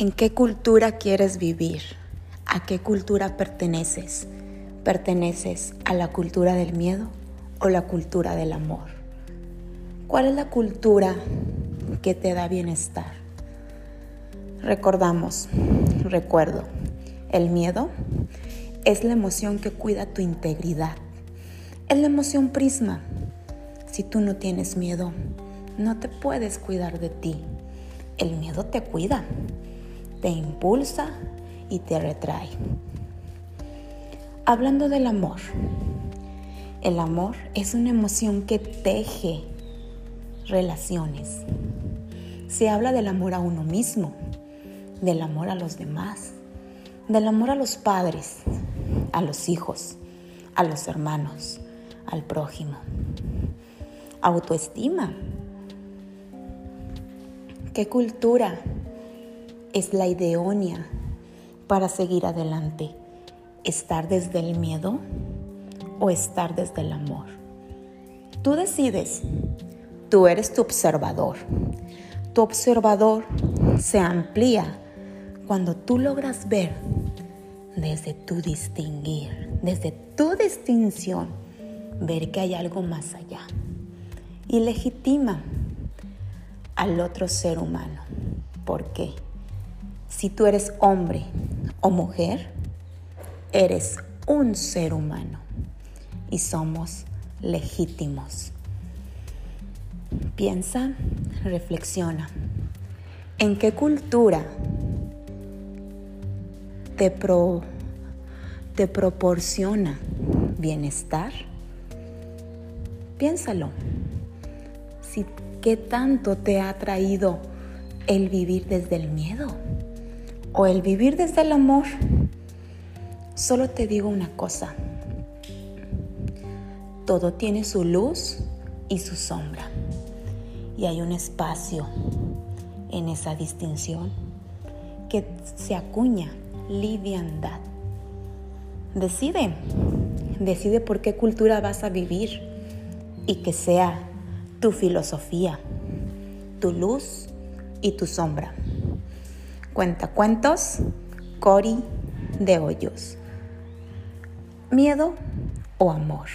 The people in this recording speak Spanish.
¿En qué cultura quieres vivir? ¿A qué cultura perteneces? ¿Perteneces a la cultura del miedo o la cultura del amor? ¿Cuál es la cultura que te da bienestar? Recordamos, recuerdo, el miedo es la emoción que cuida tu integridad. Es la emoción prisma. Si tú no tienes miedo, no te puedes cuidar de ti. El miedo te cuida te impulsa y te retrae. Hablando del amor, el amor es una emoción que teje relaciones. Se habla del amor a uno mismo, del amor a los demás, del amor a los padres, a los hijos, a los hermanos, al prójimo. Autoestima. ¿Qué cultura es la idónea para seguir adelante. Estar desde el miedo o estar desde el amor. Tú decides. Tú eres tu observador. Tu observador se amplía cuando tú logras ver desde tu distinguir, desde tu distinción, ver que hay algo más allá. Y legitima al otro ser humano. ¿Por qué? Si tú eres hombre o mujer, eres un ser humano y somos legítimos. Piensa, reflexiona. ¿En qué cultura te, te proporciona bienestar? Piénsalo. Si, ¿Qué tanto te ha traído el vivir desde el miedo? O el vivir desde el amor, solo te digo una cosa. Todo tiene su luz y su sombra. Y hay un espacio en esa distinción que se acuña liviandad. Decide, decide por qué cultura vas a vivir y que sea tu filosofía, tu luz y tu sombra. Cuentacuentos, Cori de Hoyos. ¿Miedo o amor?